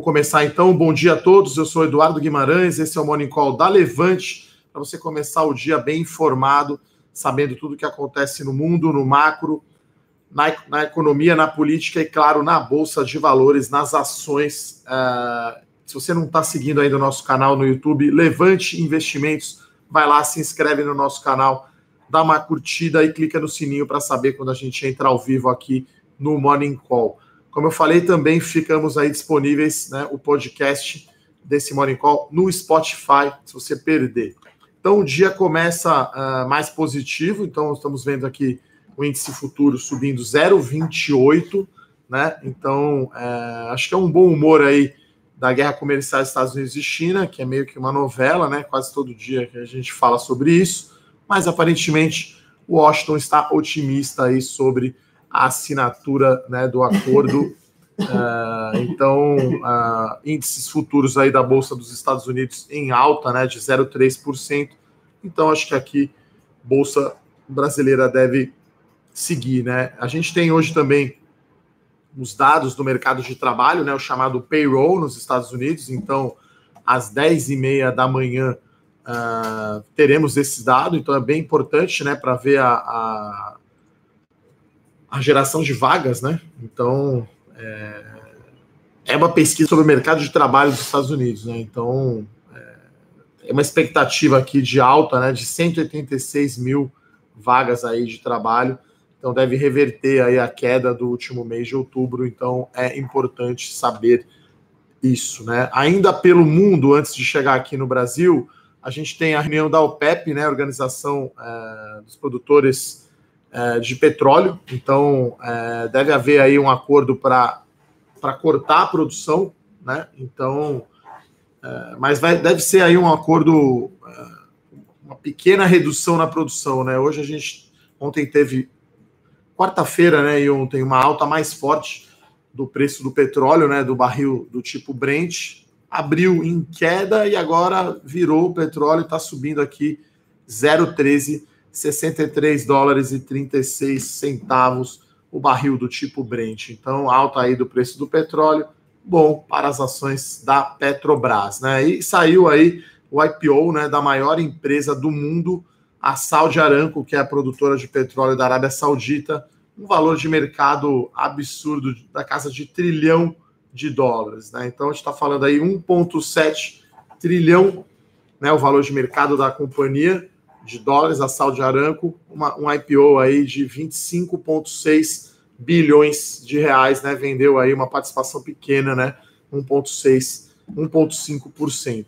Vou começar então. Bom dia a todos. Eu sou Eduardo Guimarães. Esse é o Morning Call da Levante para você começar o dia bem informado, sabendo tudo o que acontece no mundo, no macro, na, na, economia, na política e, claro, na bolsa de valores, nas ações. Uh, se você não está seguindo ainda o nosso canal no YouTube, Levante Investimentos, vai lá, se inscreve no nosso canal, dá uma curtida e clica no sininho para saber quando a gente entra ao vivo aqui no Morning Call. Como eu falei, também ficamos aí disponíveis, né, o podcast desse Morning Call no Spotify, se você perder. Então, o dia começa uh, mais positivo, então estamos vendo aqui o índice futuro subindo 0,28, né? Então, uh, acho que é um bom humor aí da guerra comercial Estados Unidos e China, que é meio que uma novela, né? Quase todo dia que a gente fala sobre isso, mas aparentemente Washington está otimista aí sobre a assinatura né, do acordo. Uh, então, uh, índices futuros aí da Bolsa dos Estados Unidos em alta, né, de 0,3%. Então, acho que aqui Bolsa brasileira deve seguir, né? A gente tem hoje também os dados do mercado de trabalho, né, o chamado payroll nos Estados Unidos. Então, às 10h30 da manhã, uh, teremos esse dado. Então, é bem importante, né, para ver a, a a geração de vagas, né? Então, é, é, uma pesquisa sobre o mercado de trabalho dos Estados Unidos, né? Então, é, é uma expectativa aqui de alta, né? De 186 mil vagas aí de trabalho. Então, deve reverter aí a queda do último mês de outubro. Então, é importante saber isso, né? Ainda pelo mundo, antes de chegar aqui no Brasil, a gente tem a reunião da OPEP, né? Organização é, dos Produtores de petróleo, então é, deve haver aí um acordo para cortar a produção, né? Então, é, mas vai, deve ser aí um acordo, é, uma pequena redução na produção, né? Hoje a gente, ontem teve, quarta-feira, né? E ontem uma alta mais forte do preço do petróleo, né? Do barril do tipo Brent, abriu em queda e agora virou o petróleo, está subindo aqui 0,13 63 dólares e 36 centavos o barril do tipo Brent. Então, alta aí do preço do petróleo, bom para as ações da Petrobras, né? E saiu aí o IPO, né, da maior empresa do mundo, a Saudi Aramco, que é a produtora de petróleo da Arábia Saudita, um valor de mercado absurdo da casa de trilhão de dólares, né? Então a gente está falando aí 1,7 trilhão, né, o valor de mercado da companhia de dólares, a Saudi Aramco, uma, um IPO aí de 25,6 bilhões de reais, né? Vendeu aí uma participação pequena, né? 1,6, 1,5%.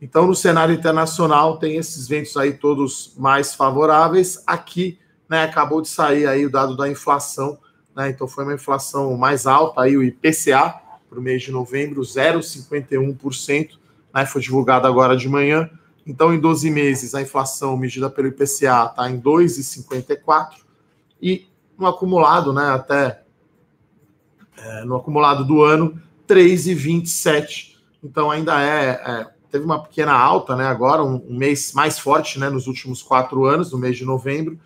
Então, no cenário internacional, tem esses ventos aí todos mais favoráveis. Aqui, né, acabou de sair aí o dado da inflação, né? Então, foi uma inflação mais alta aí, o IPCA, para o mês de novembro, 0,51%, né? Foi divulgado agora de manhã então, em 12 meses, a inflação medida pelo IPCA está em 2,54 e no acumulado, né, até é, no acumulado do ano, 3,27. Então, ainda é, é, teve uma pequena alta, né, agora, um, um, mês mais forte, né, nos últimos quatro anos, no mês de novembro,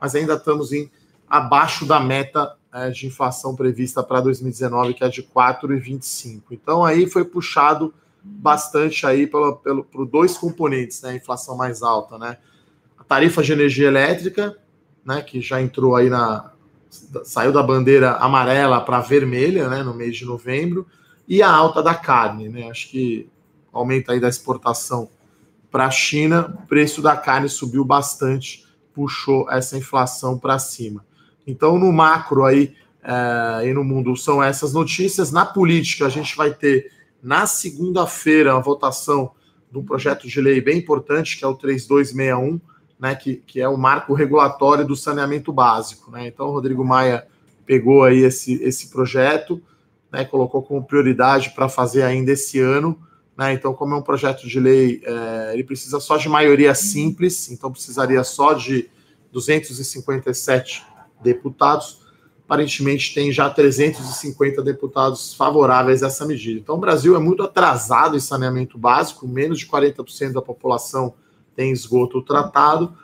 mas ainda estamos em abaixo da meta é, de inflação prevista para 2019, que é de 4,25. Então, aí foi puxado bastante aí pelo, pelo, por dois componentes, né? A inflação mais alta, né? A tarifa de energia elétrica, né? Que já entrou aí na. saiu da bandeira amarela para vermelha, né? No mês de novembro, e a alta da carne, né? Acho que aumenta aí da exportação para a China, o preço da carne subiu bastante, puxou essa inflação para cima. Então, no macro aí é, e no mundo são essas notícias. Na política, a gente vai ter na segunda-feira, a votação de um projeto de lei bem importante, que é o 3261, né, que, que é o marco regulatório do saneamento básico. Né? Então, o Rodrigo Maia pegou aí esse, esse projeto, né, colocou como prioridade para fazer ainda esse ano. Né? Então, como é um projeto de lei, é, ele precisa só de maioria simples, então precisaria só de 257 deputados aparentemente tem já 350 deputados favoráveis a essa medida. Então, o Brasil é muito atrasado em saneamento básico, menos de 40% da população tem esgoto tratado.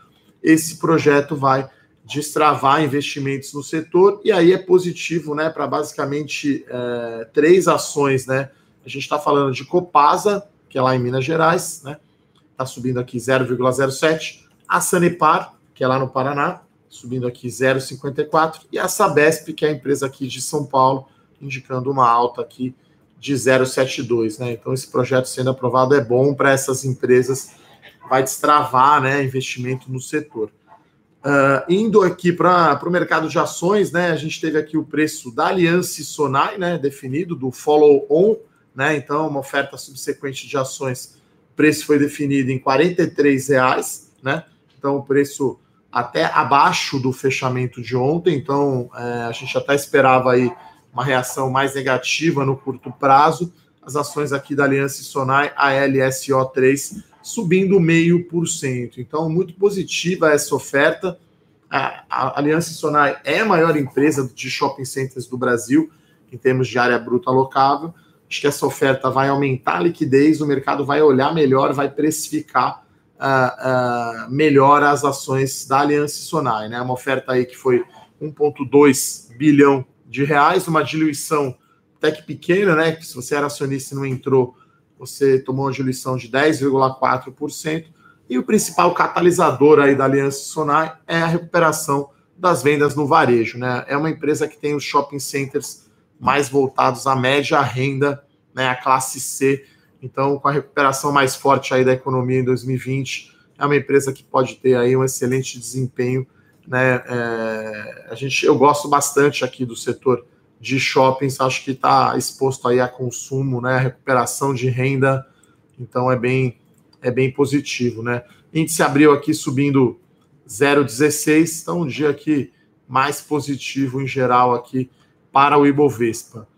Esse projeto vai destravar investimentos no setor, e aí é positivo né, para basicamente é, três ações. Né? A gente está falando de Copasa, que é lá em Minas Gerais, né? Está subindo aqui 0,07. A Sanepar, que é lá no Paraná, subindo aqui 0,54. E a Sabesp, que é a empresa aqui de São Paulo, indicando uma alta aqui de 0,72. Né? Então, esse projeto sendo aprovado é bom para essas empresas, vai destravar né, investimento no setor. Uh, indo aqui para o mercado de ações, né, a gente teve aqui o preço da Aliança Sonai, né, definido, do follow-on, né, então uma oferta subsequente de ações, o preço foi definido em R$ reais, né, então o preço até abaixo do fechamento de ontem, então é, a gente até esperava aí uma reação mais negativa no curto prazo, as ações aqui da Aliança Sonai, a LSO3, subindo meio por cento. Então, muito positiva essa oferta. A, a Aliança Sonai é a maior empresa de shopping centers do Brasil, em termos de área bruta alocável. Acho que essa oferta vai aumentar a liquidez, o mercado vai olhar melhor, vai precificar uh, uh, as ações da Aliança Sonai. Né? Uma oferta aí que foi 1,2 bilhão de reais, uma diluição até que pequena, né? Que se você era acionista e não entrou, você tomou uma diluição de 10,4%. E o principal catalisador aí da Aliança Sonai é a recuperação das vendas no varejo, né? É uma empresa que tem os shopping centers mais voltados à média renda, né? A classe C então, com a recuperação mais forte aí da economia em 2020, é uma empresa que pode ter aí um excelente desempenho. Né? É, a gente, eu gosto bastante aqui do setor de shoppings, acho que está exposto aí a consumo, né? A recuperação de renda, então é bem, é bem positivo, né? Índice abriu aqui subindo 0,16, então um dia aqui mais positivo em geral aqui para o Ibovespa.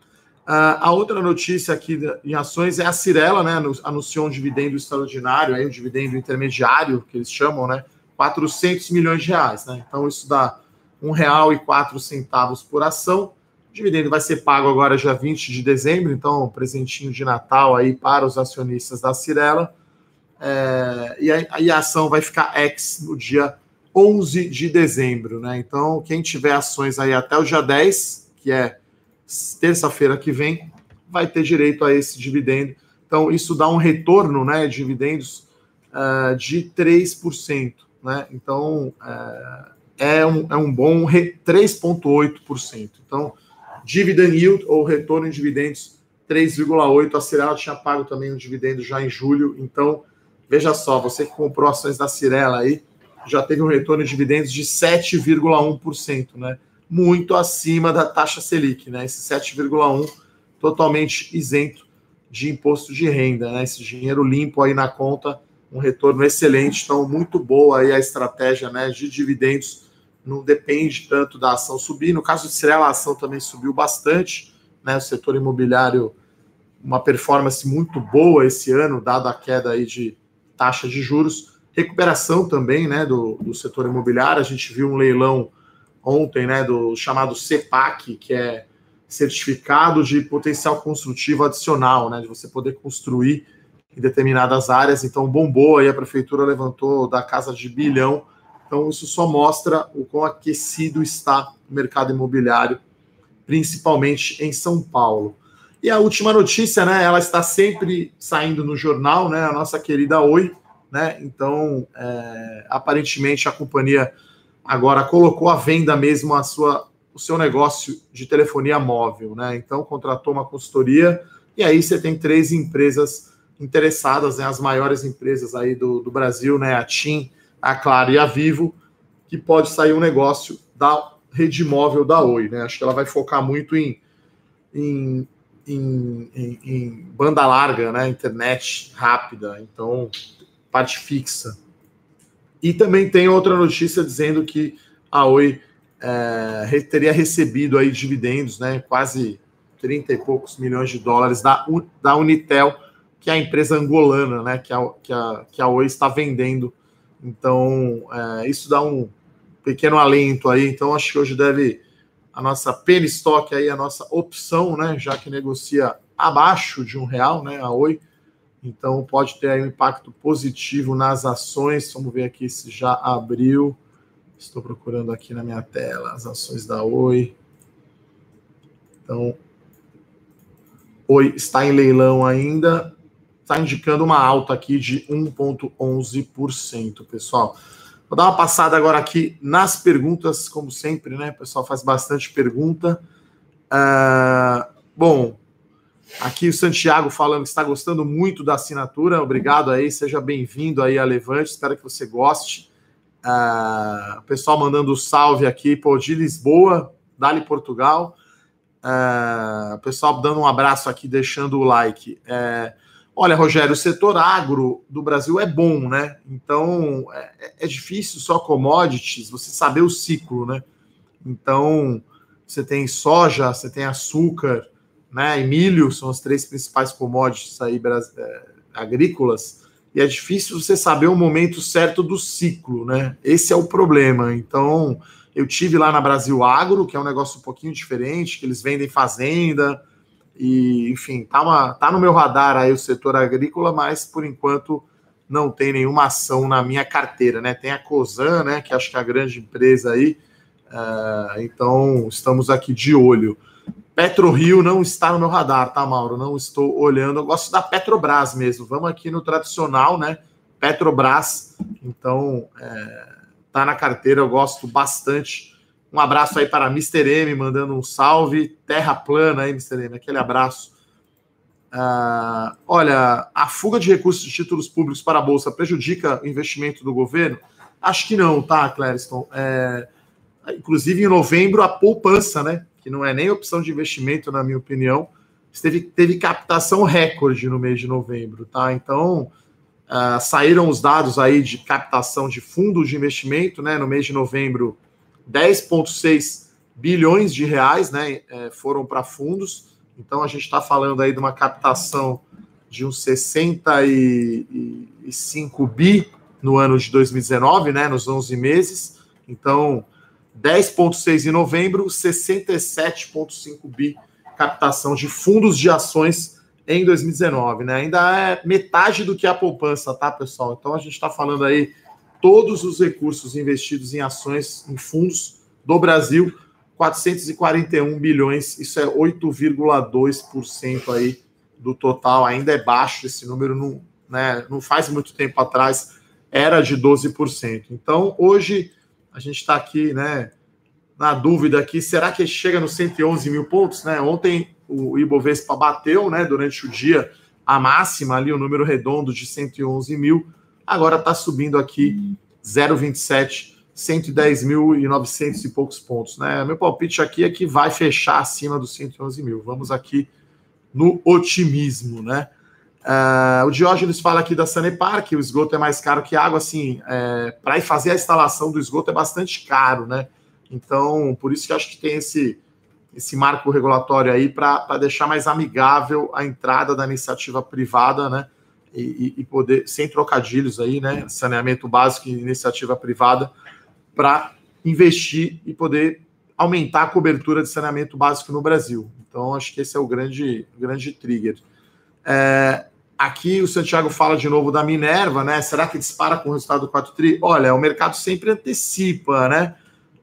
Uh, a outra notícia aqui em ações é a Cirela, né? Anunciou um dividendo extraordinário, aí, um dividendo intermediário, que eles chamam, né? 400 milhões de reais, né? Então isso dá R$ 1,04 por ação. O dividendo vai ser pago agora dia 20 de dezembro, então um presentinho de Natal aí para os acionistas da Cirela. É, e, a, a ação vai ficar ex no dia 11 de dezembro, né? Então, quem tiver ações aí até o dia 10, que é terça-feira que vem, vai ter direito a esse dividendo. Então, isso dá um retorno né, de dividendos uh, de 3%. Né? Então, uh, é, um, é um bom 3,8%. Então, dividend yield ou retorno em dividendos 3,8%. A Cirela tinha pago também um dividendo já em julho. Então, veja só, você que comprou ações da Cirela aí, já teve um retorno de dividendos de 7,1%, né? Muito acima da taxa Selic, né? Esse 7,1 totalmente isento de imposto de renda, né? Esse dinheiro limpo aí na conta, um retorno excelente, então muito boa aí a estratégia, né, de dividendos. Não depende tanto da ação subir. No caso de Cirela, a ação também subiu bastante, né? O setor imobiliário uma performance muito boa esse ano, dada a queda aí de taxa de juros. Recuperação também, né, do, do setor imobiliário. A gente viu um leilão ontem, né, do chamado CEPAC, que é certificado de potencial construtivo adicional, né, de você poder construir em determinadas áreas. Então, bombou aí, a prefeitura levantou da casa de bilhão. Então, isso só mostra o quão aquecido está o mercado imobiliário, principalmente em São Paulo. E a última notícia, né, ela está sempre saindo no jornal, né, a nossa querida Oi, né, então, é, aparentemente a companhia agora colocou à venda mesmo a sua, o seu negócio de telefonia móvel, né? Então contratou uma consultoria e aí você tem três empresas interessadas, né? As maiores empresas aí do, do Brasil, né? A TIM, a Claro e a Vivo, que pode sair um negócio da rede móvel da Oi, né? Acho que ela vai focar muito em, em, em, em, em banda larga, né? Internet rápida, então parte fixa. E também tem outra notícia dizendo que a Oi é, teria recebido aí dividendos, né, quase 30 e poucos milhões de dólares da, da Unitel, que é a empresa angolana, né, que a, que a, que a Oi está vendendo. Então, é, isso dá um pequeno alento aí. Então, acho que hoje deve a nossa penny stock aí, a nossa opção, né, já que negocia abaixo de um real, né, a Oi, então, pode ter aí um impacto positivo nas ações. Vamos ver aqui se já abriu. Estou procurando aqui na minha tela as ações da Oi. Então, Oi está em leilão ainda, está indicando uma alta aqui de 1,11%, pessoal. Vou dar uma passada agora aqui nas perguntas, como sempre, né? O pessoal faz bastante pergunta. Uh, bom, aqui o Santiago falando que está gostando muito da assinatura. Obrigado aí, seja bem-vindo aí a Levante. Espero que você goste. Uh, o pessoal mandando salve aqui, pô, de Lisboa, Dali Portugal. Uh, o pessoal dando um abraço aqui, deixando o like. É, olha, Rogério, o setor agro do Brasil é bom, né? Então é, é, difícil só commodities, você saber o ciclo, né? Então você tem soja, você tem açúcar, né? E milho são as três principais commodities aí é, agrícolas. E é difícil você saber o momento certo do ciclo, né? Esse é o problema. Então eu tive lá na Brasil Agro, que é um negócio um pouquinho diferente, que eles vendem fazenda, e enfim, tá, uma, tá no meu radar aí o setor agrícola, mas por enquanto não tem nenhuma ação na minha carteira, né? Tem a Cosan, né? Que acho que é a grande empresa aí. Uh, então estamos aqui de olho. PetroRio não está no meu radar, tá, Mauro? Não estou olhando. Eu gosto da Petrobras mesmo. Vamos aqui no tradicional, né? Petrobras. Então, é, tá na carteira, eu gosto bastante. Um abraço aí para Mr. M, mandando um salve. Terra plana aí, Mr. M, aquele abraço. Uh, olha, a fuga de recursos de títulos públicos para a Bolsa prejudica o investimento do governo? Acho que não, tá, Clareston? É, inclusive, em novembro, a poupança, né? Que não é nem opção de investimento, na minha opinião, teve, teve captação recorde no mês de novembro, tá? Então, Uh, saíram os dados aí de captação de fundos de investimento, né? No mês de novembro, 10,6 bilhões de reais, né? É, foram para fundos. Então a gente está falando aí de uma captação de uns 65 bi no ano de 2019, né? Nos 11 meses. Então 10,6 em novembro, 67,5 bi captação de fundos de ações em 2019, né? Ainda é metade do que a poupança, tá, pessoal? Então a gente está falando aí todos os recursos investidos em ações, em fundos do Brasil, 441 bilhões, isso é 8,2% aí do total, ainda é baixo esse número, não, né, não faz muito tempo atrás era de 12%. Então, hoje a gente está aqui, né, na dúvida aqui, será que chega nos 111 mil pontos, né? Ontem o Ibovespa bateu, né, durante o dia, a máxima ali, o número redondo de 111 mil, agora está subindo aqui 0,27, 110.900 e poucos pontos, né? Meu palpite aqui é que vai fechar acima dos 111 mil. Vamos aqui no otimismo, né? Uh, o Diógenes fala aqui da Sanepar que o esgoto é mais caro que água. Assim, é, para fazer a instalação do esgoto é bastante caro, né? Então, por isso que acho que tem esse, esse marco regulatório aí para deixar mais amigável a entrada da iniciativa privada, né? E, e, poder, sem trocadilhos aí, né? Saneamento básico e iniciativa privada, para investir e poder aumentar a cobertura de saneamento básico no Brasil. Então, acho que esse é o grande, grande trigger. É, aqui o Santiago fala de novo da Minerva, né? Será que dispara com o resultado do 4 tri? Olha, o mercado sempre antecipa, né?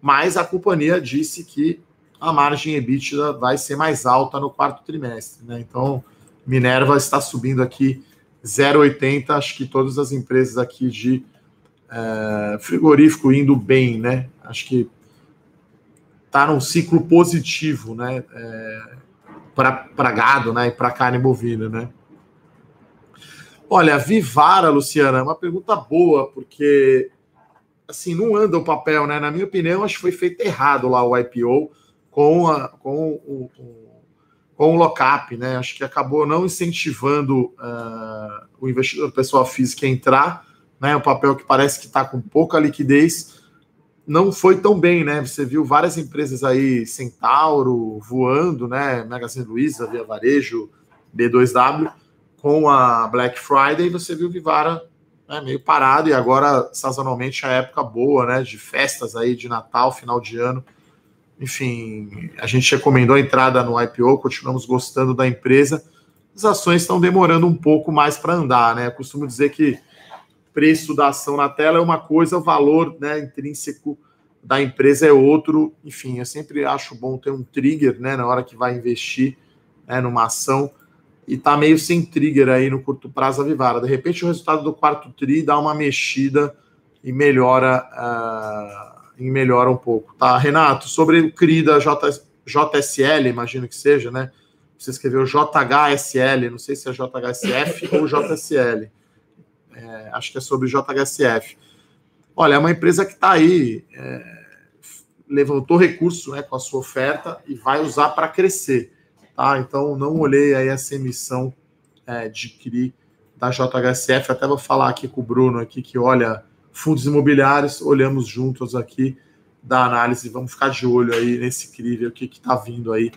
Mas a companhia disse que a margem EBITDA vai ser mais alta no quarto trimestre. Né? Então, Minerva está subindo aqui 0,80. Acho que todas as empresas aqui de é, frigorífico indo bem, né? Acho que está num ciclo positivo, né? É, para gado, né? E para carne bovina, né? Olha, Vivara, Luciana, é uma pergunta boa, porque assim, não anda o papel, né? Na minha opinião, acho que foi feito errado lá o IPO com, a, com o, com o lock-up, né? Acho que acabou não incentivando uh, o investidor pessoa física a entrar, né? O papel que parece que está com pouca liquidez não foi tão bem, né? Você viu várias empresas aí, Centauro voando, né? Magazine Luiza, Via Varejo, B2W, com a Black Friday, você viu Vivara né, meio parado e agora sazonalmente a época boa, né? De festas aí de Natal, final de ano enfim, a gente recomendou a entrada no IPO, continuamos gostando da empresa. As ações estão demorando um pouco mais para andar, né? Eu costumo dizer que preço da ação na tela é uma coisa, o valor né, intrínseco da empresa é outro. Enfim, eu sempre acho bom ter um trigger né, na hora que vai investir né, numa ação. E está meio sem trigger aí no curto prazo a Vivara. De repente, o resultado do quarto TRI dá uma mexida e melhora, uh, e melhora um pouco. Tá, Renato, sobre o CRI da J, JSL, imagino que seja, né? Você escreveu JHSL, não sei se é JHSF ou JSL. É, acho que é sobre JHSF. Olha, é uma empresa que está aí, é, levantou recurso né, com a sua oferta e vai usar para crescer. Tá? Então, não olhei aí essa emissão é, de CRI da JHSF. Até vou falar aqui com o Bruno aqui que olha fundos imobiliários, olhamos juntos aqui da análise. Vamos ficar de olho aí nesse CRI, ver o que está vindo aí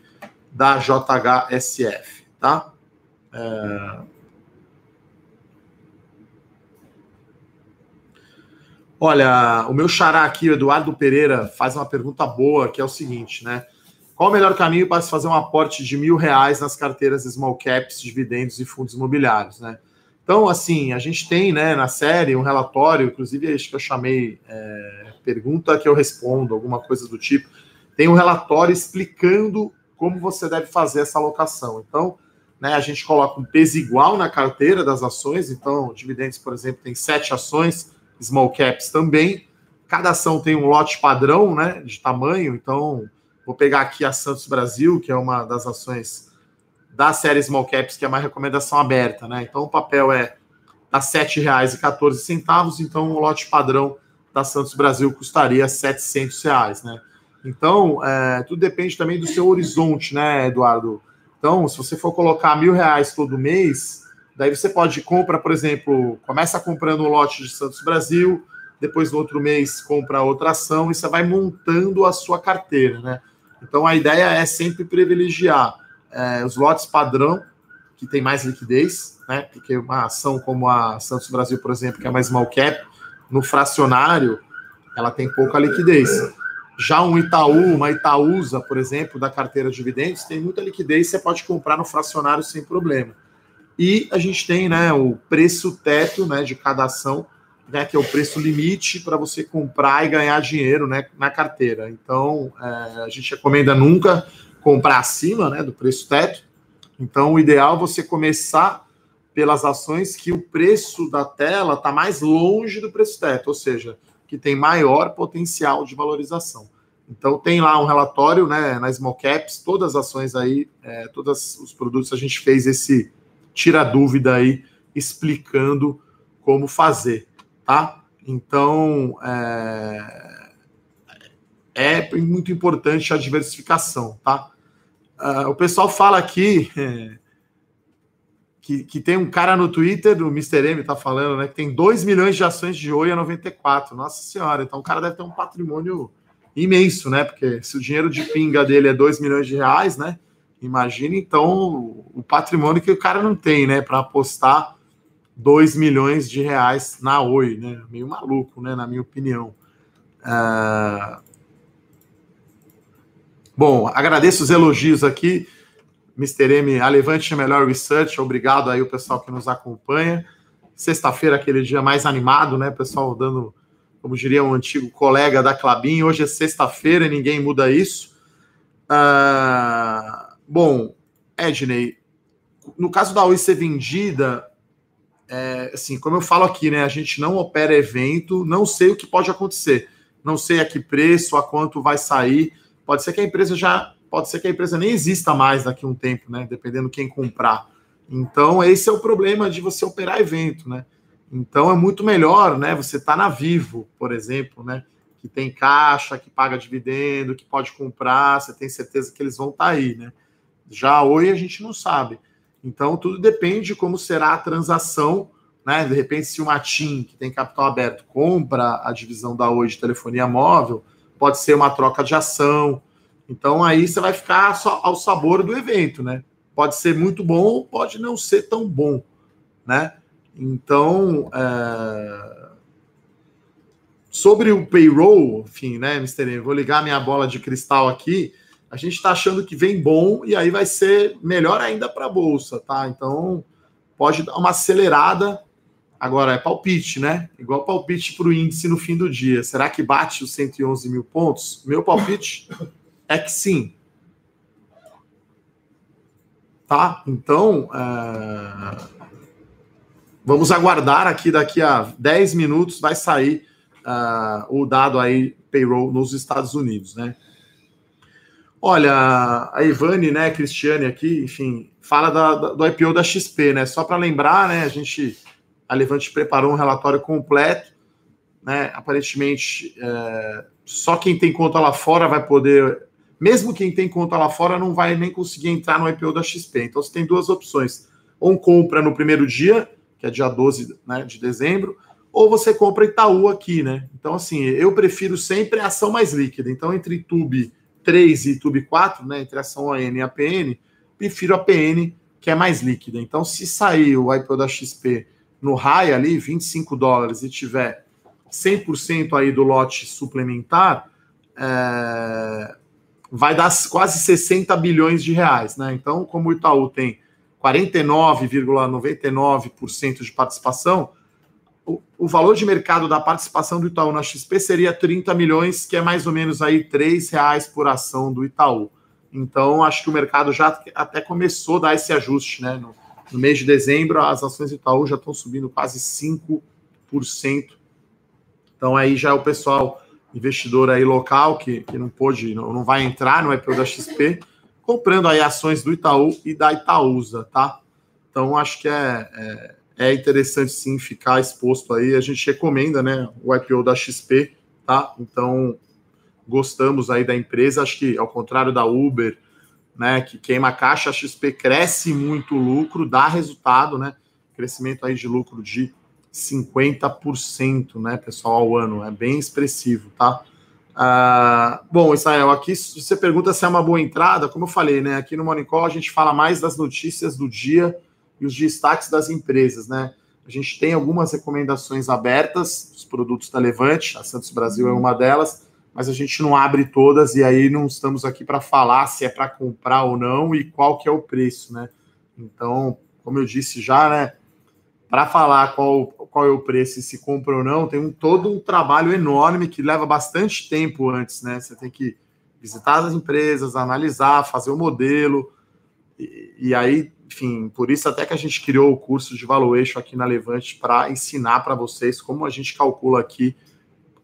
da JHSF, tá? É... Olha, o meu xará aqui, o Eduardo Pereira, faz uma pergunta boa, que é o seguinte, né? Qual o melhor caminho para se fazer um aporte de mil reais nas carteiras small caps, dividendos e fundos imobiliários, né? Então, assim, a gente tem, né, na série um relatório, inclusive acho que eu chamei é, pergunta que eu respondo, alguma coisa do tipo. Tem um relatório explicando como você deve fazer essa alocação. Então, né, a gente coloca um peso igual na carteira das ações. Então, dividendos, por exemplo, tem sete ações, small caps também. Cada ação tem um lote padrão, né, de tamanho. Então, Vou pegar aqui a Santos Brasil, que é uma das ações da série Small Caps, que é uma recomendação aberta, né? Então o papel é a R$ 7,14, então o lote padrão da Santos Brasil custaria 700 reais, né? Então, é, tudo depende também do seu horizonte, né, Eduardo? Então, se você for colocar mil reais todo mês, daí você pode comprar, por exemplo, começa comprando um lote de Santos Brasil, depois no outro mês compra outra ação e você vai montando a sua carteira, né? Então a ideia é sempre privilegiar é, os lotes padrão, que tem mais liquidez, né? Porque uma ação como a Santos Brasil, por exemplo, que é uma small cap, no fracionário, ela tem pouca liquidez. Já um Itaú, uma Itaúsa, por exemplo, da carteira de dividendos, tem muita liquidez, você pode comprar no fracionário sem problema. E a gente tem né, o preço teto né, de cada ação, né, que é o preço limite para você comprar e ganhar dinheiro né, na carteira. Então, é, a gente recomenda nunca comprar acima né, do preço teto. Então, o ideal é você começar pelas ações que o preço da tela está mais longe do preço teto, ou seja, que tem maior potencial de valorização. Então, tem lá um relatório né, na Small Caps, todas as ações aí, é, todos os produtos, a gente fez esse tira dúvida aí, explicando como fazer tá? Então, é, é muito importante a diversificação, tá? Uh, o pessoal fala aqui é, que, que tem um cara no Twitter, o Mr. M tá falando, né, que tem 2 milhões de ações de Oi a 94. Nossa senhora, então o cara deve ter um patrimônio imenso, né? Porque se o dinheiro de pinga dele é 2 milhões de reais, né? Imagina então o patrimônio que o cara não tem, né, para apostar 2 milhões de reais na Oi, né? Meio maluco, né? Na minha opinião. Uh... Bom, agradeço os elogios aqui. Mr. M, a Levante Melhor Research, obrigado aí o pessoal que nos acompanha. Sexta-feira, aquele dia mais animado, né? Pessoal dando, como diria um antigo colega da Clabin, hoje é sexta-feira e ninguém muda isso. Uh... Bom, Edney, no caso da Oi ser vendida, é, assim, como eu falo aqui, né? A gente não opera evento, não sei o que pode acontecer. Não sei a que preço, a quanto vai sair. Pode ser que a empresa já. Pode ser que a empresa nem exista mais daqui a um tempo, né? Dependendo quem comprar. Então, esse é o problema de você operar evento, né? Então é muito melhor, né? Você tá na Vivo, por exemplo, né? Que tem caixa, que paga dividendo, que pode comprar, você tem certeza que eles vão estar tá aí, né? Já hoje a gente não sabe. Então, tudo depende de como será a transação. Né? De repente, se uma TIM, que tem capital aberto, compra a divisão da Oi de telefonia móvel, pode ser uma troca de ação. Então, aí você vai ficar ao sabor do evento. Né? Pode ser muito bom, pode não ser tão bom. Né? Então, é... sobre o payroll, enfim, né, Mr. vou ligar minha bola de cristal aqui a gente está achando que vem bom e aí vai ser melhor ainda para a bolsa, tá? Então pode dar uma acelerada. Agora é palpite, né? Igual palpite para o índice no fim do dia. Será que bate os 111 mil pontos? Meu palpite é que sim. tá? Então, uh, vamos aguardar aqui, daqui a 10 minutos vai sair uh, o dado aí, payroll nos Estados Unidos, né? Olha, a Ivane, né, Cristiane aqui, enfim, fala da, da, do IPO da XP, né? Só para lembrar, né, a gente, a Levante preparou um relatório completo, né? Aparentemente, é, só quem tem conta lá fora vai poder, mesmo quem tem conta lá fora não vai nem conseguir entrar no IPO da XP. Então você tem duas opções: ou compra no primeiro dia, que é dia 12 né, de dezembro, ou você compra Itaú aqui, né? Então, assim, eu prefiro sempre a ação mais líquida. Então, entre Tube 3 e Tube 4, né, entre ação ON e a PN, prefiro a PN, que é mais líquida. Então, se sair o IPO da XP no high ali, 25 dólares, e tiver 100% aí do lote suplementar, é, vai dar quase 60 bilhões de reais, né? Então, como o Itaú tem 49,99% de participação, o, valor de mercado da participação do Itaú na XP seria 30 milhões, que é mais ou menos aí R$ reais por ação do Itaú. Então, acho que o mercado já até começou a dar esse ajuste, né? No, no mês de dezembro, as ações do Itaú já estão subindo quase 5%. Então, aí já é o pessoal, investidor aí local, que, que não pôde, não, não vai entrar no IPO da XP, comprando aí ações do Itaú e da Itaúsa, tá? Então, acho que é, é é interessante sim ficar exposto aí. A gente recomenda, né, o IPO da XP, tá? Então, gostamos aí da empresa. Acho que ao contrário da Uber, né, que queima caixa, a XP cresce muito o lucro, dá resultado, né? Crescimento aí de lucro de 50%, né, pessoal, ao ano. É bem expressivo, tá? Ah, bom, Israel, aqui você pergunta se é uma boa entrada, como eu falei, né? Aqui no Morning Call a gente fala mais das notícias do dia e os destaques das empresas, né? A gente tem algumas recomendações abertas dos produtos da Levante, a Santos Brasil é uma delas, mas a gente não abre todas e aí não estamos aqui para falar se é para comprar ou não e qual que é o preço, né? Então, como eu disse já, né? Para falar qual, qual é o preço e se compra ou não, tem um, todo um trabalho enorme que leva bastante tempo antes, né? Você tem que visitar as empresas, analisar, fazer o modelo, e, aí enfim, por isso até que a gente criou o curso de valuation aqui na Levante para ensinar para vocês como a gente calcula aqui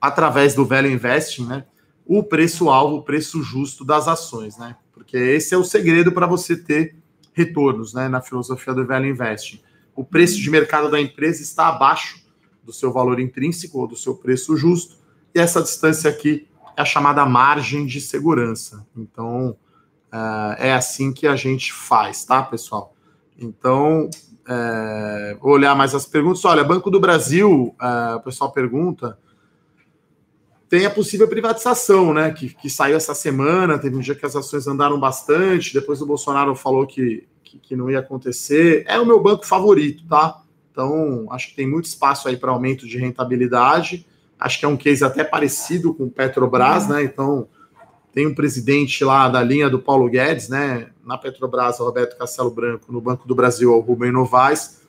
através do Value Investing, né, o preço alvo, o preço justo das ações, né? Porque esse é o segredo para você ter retornos, né, na filosofia do Value Investing. O preço de mercado da empresa está abaixo do seu valor intrínseco ou do seu preço justo, e essa distância aqui é a chamada margem de segurança. Então, é assim que a gente faz, tá, pessoal? Então, é, olhar mais as perguntas. Olha, Banco do Brasil, é, o pessoal pergunta, tem a possível privatização, né? Que, que saiu essa semana. Teve um dia que as ações andaram bastante. Depois o Bolsonaro falou que, que, que não ia acontecer. É o meu banco favorito, tá? Então, acho que tem muito espaço aí para aumento de rentabilidade. Acho que é um case até parecido com o Petrobras, né? Então, tem um presidente lá da linha do Paulo Guedes, né? Na Petrobras, Roberto Castelo Branco, no Banco do Brasil, o Rubem Novaes,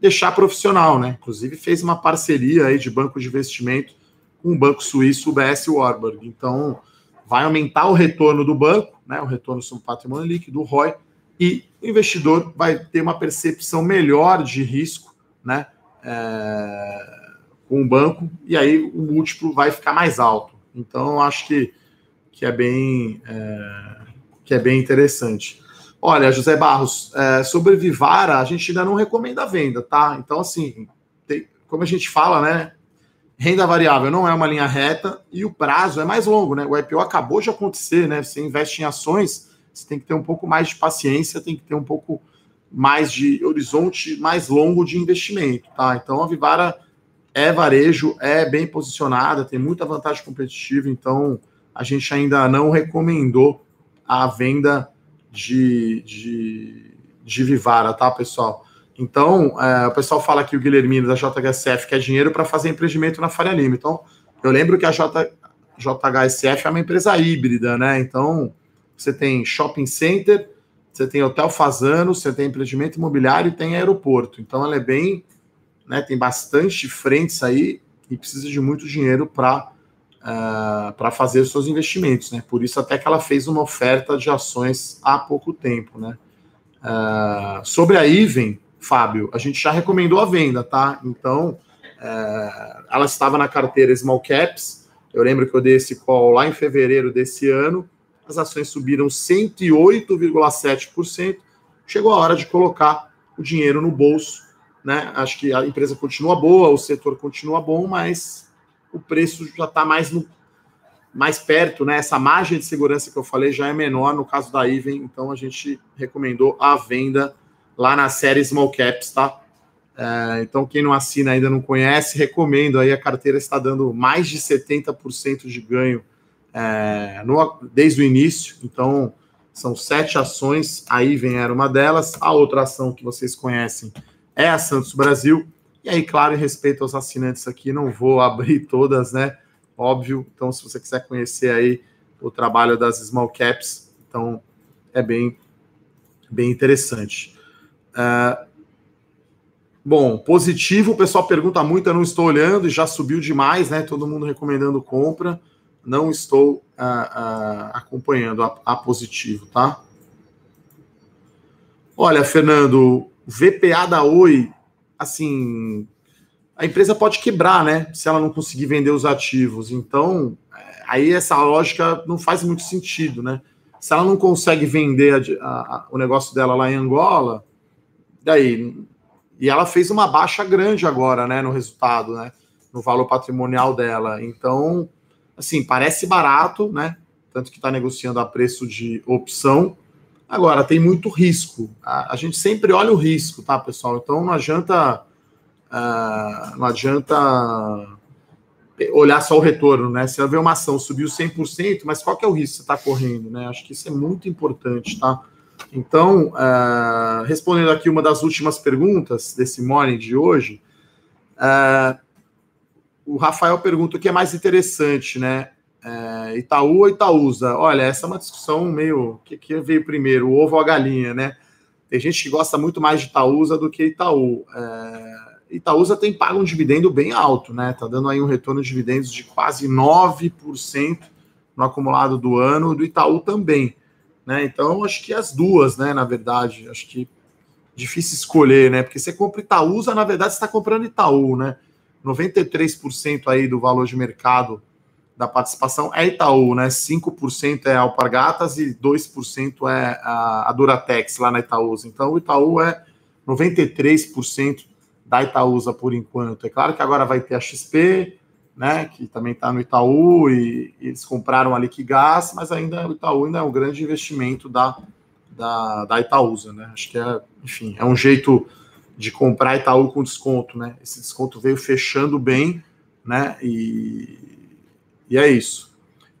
deixar profissional, né? Inclusive fez uma parceria aí de banco de investimento com o banco suíço, o BS Warburg. Então, vai aumentar o retorno do banco, né? O retorno sobre patrimônio líquido, o ROI, e o investidor vai ter uma percepção melhor de risco, né? É, com o banco, e aí o múltiplo vai ficar mais alto. Então, acho que que é bem, é, que é bem interessante. Olha, José Barros, é, sobre Vivara, a gente ainda não recomenda a venda, tá? Então, assim, tem, como a gente fala, né? Renda variável não é uma linha reta e o prazo é mais longo, né? O IPO acabou de acontecer, né? Você investe em ações, você tem que ter um pouco mais de paciência, tem que ter um pouco mais de horizonte mais longo de investimento, tá? Então a Vivara é varejo, é bem posicionada, tem muita vantagem competitiva, então a gente ainda não recomendou a venda de, de, de Vivara, tá, pessoal? Então, é, o pessoal fala que o Guilhermino da JHSF quer dinheiro para fazer empreendimento na Faria Lima. Então, eu lembro que a J, JHSF é uma empresa híbrida, né? Então, você tem shopping center, você tem hotel fazano, você tem empreendimento imobiliário e tem aeroporto. Então, ela é bem, né? Tem bastante frentes aí e precisa de muito dinheiro para uh, ah, para fazer seus investimentos, né? Por isso até que ela fez uma oferta de ações há pouco tempo, né? Uh, sobre a Iven, Fábio, a gente já recomendou a venda, tá? Então, uh, ela estava na carteira Small Caps. Eu lembro que eu dei esse call lá em fevereiro desse ano. As ações subiram 108,7%. Chegou a hora de colocar o dinheiro no bolso. Né? Acho que a empresa continua boa, o setor continua bom, mas o preço já está mais no mais perto, né? Essa margem de segurança que eu falei já é menor no caso da Iven, então a gente recomendou a venda lá na série Small Caps, tá? É, então, quem não assina ainda não conhece, recomendo aí. A carteira está dando mais de 70% de ganho é, no, desde o início. Então, são sete ações. A Iven era uma delas. A outra ação que vocês conhecem é a Santos Brasil. E aí, claro, em respeito aos assinantes aqui, não vou abrir todas, né? óbvio. Então, se você quiser conhecer aí o trabalho das small caps, então é bem, bem interessante. Uh, bom, positivo, o pessoal pergunta muito, eu não estou olhando e já subiu demais, né? Todo mundo recomendando compra. Não estou uh, uh, acompanhando a, a positivo, tá? Olha, Fernando, VPA da Oi, assim, a empresa pode quebrar, né? Se ela não conseguir vender os ativos. Então, é, aí essa lógica não faz muito sentido, né? Se ela não consegue vender a, a, o negócio dela lá em Angola, daí. E ela fez uma baixa grande agora, né? No resultado, né? No valor patrimonial dela. Então, assim, parece barato, né? Tanto que está negociando a preço de opção. Agora, tem muito risco. A, a gente sempre olha o risco, tá, pessoal? Então não adianta Uh, não adianta olhar só o retorno, né? Você vê uma ação subiu 100%, mas qual que é o risco que você está correndo, né? Acho que isso é muito importante, tá? Então, uh, respondendo aqui uma das últimas perguntas desse morning de hoje, uh, o Rafael pergunta o que é mais interessante, né? Uh, Itaú ou Itaúsa? Olha, essa é uma discussão meio. O que, que veio primeiro, o ovo ou a galinha, né? Tem gente que gosta muito mais de Itaúsa do que Itaú. Uh, Itaúsa tem pago um dividendo bem alto, né? Tá dando aí um retorno de dividendos de quase 9% no acumulado do ano, do Itaú também, né? Então, acho que as duas, né, na verdade, acho que difícil escolher, né? Porque você compra Itaúsa, na verdade, você está comprando Itaú, né? 93% aí do valor de mercado da participação é Itaú, né? 5% é Alpargatas e 2% é a, a Duratex lá na Itaúsa. Então, o Itaú é 93% da Itaúsa por enquanto. É claro que agora vai ter a XP, né, que também está no Itaú, e, e, eles compraram a Liquigás, mas ainda o Itaú ainda é um grande investimento da, da, da Itaúsa, né? Acho que é, enfim, é um jeito de comprar Itaú com desconto, né? Esse desconto veio fechando bem, né? E, e é isso.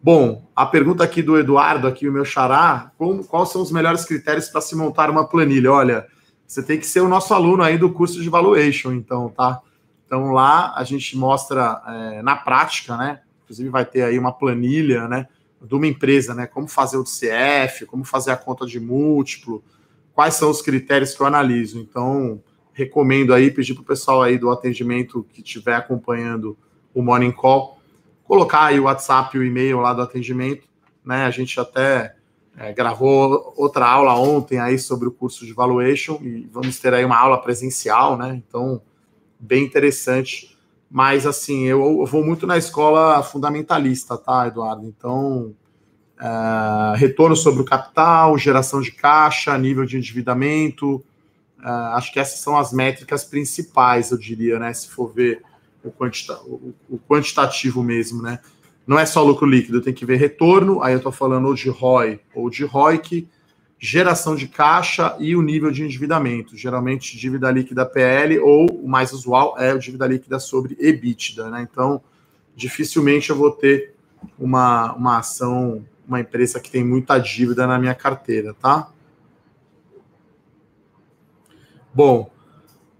Bom, a pergunta aqui do Eduardo, aqui o meu xará, quais são os melhores critérios para se montar uma planilha? Olha, você tem que ser o nosso aluno aí do curso de valuation, então, tá? Então lá a gente mostra é, na prática, né? Inclusive vai ter aí uma planilha, né? De uma empresa, né? Como fazer o DCF, como fazer a conta de múltiplo, quais são os critérios que eu analiso. Então, recomendo aí, pedir para o pessoal aí do atendimento que estiver acompanhando o Morning Call, colocar aí o WhatsApp e o e-mail lá do atendimento, né? A gente até é, gravou outra aula ontem aí sobre o curso de valuation e vamos ter aí uma aula presencial, né? Então, bem interessante. Mas, assim, eu, eu vou muito na escola fundamentalista, tá, Eduardo? Então, é, retorno sobre o capital, geração de caixa, nível de endividamento. É, acho que essas são as métricas principais, eu diria, né? Se for ver o, quantita o, o quantitativo mesmo, né? não é só lucro líquido, tem que ver retorno, aí eu estou falando ou de ROI ou de ROIC, geração de caixa e o nível de endividamento. Geralmente, dívida líquida PL ou o mais usual é o dívida líquida sobre EBITDA, né? Então, dificilmente eu vou ter uma, uma ação, uma empresa que tem muita dívida na minha carteira, tá? Bom,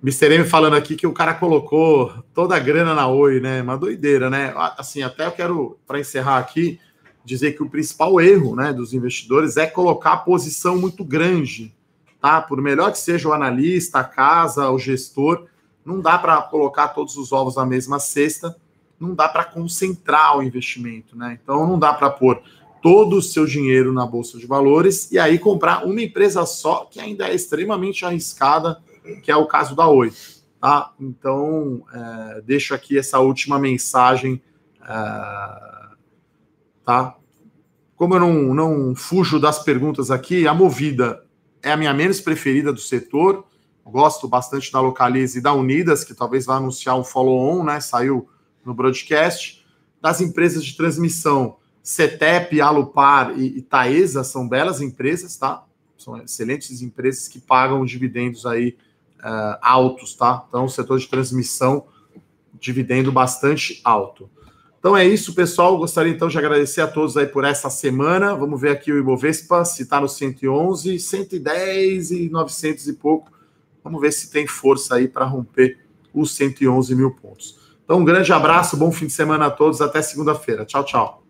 Mr. M falando aqui que o cara colocou toda a grana na Oi, né? Uma doideira, né? Assim, até eu quero, para encerrar aqui, dizer que o principal erro né, dos investidores é colocar posição muito grande, tá? Por melhor que seja o analista, a casa, o gestor, não dá para colocar todos os ovos na mesma cesta, não dá para concentrar o investimento, né? Então não dá para pôr todo o seu dinheiro na bolsa de valores e aí comprar uma empresa só que ainda é extremamente arriscada, que é o caso da Oi. Tá? Então, é, deixo aqui essa última mensagem. É, tá? Como eu não, não fujo das perguntas aqui, a Movida é a minha menos preferida do setor. Gosto bastante da Localize e da Unidas, que talvez vá anunciar um follow-on, né? Saiu no broadcast. Das empresas de transmissão, CETEP, Alupar e, e Taesa são belas empresas, tá? São excelentes empresas que pagam dividendos aí uh, altos, tá? Então, setor de transmissão, dividendo bastante alto. Então é isso, pessoal. Gostaria então de agradecer a todos aí por essa semana. Vamos ver aqui o Ibovespa, se está no 111, 110 e 900 e pouco. Vamos ver se tem força aí para romper os 111 mil pontos. Então, um grande abraço, bom fim de semana a todos. Até segunda-feira. Tchau, tchau.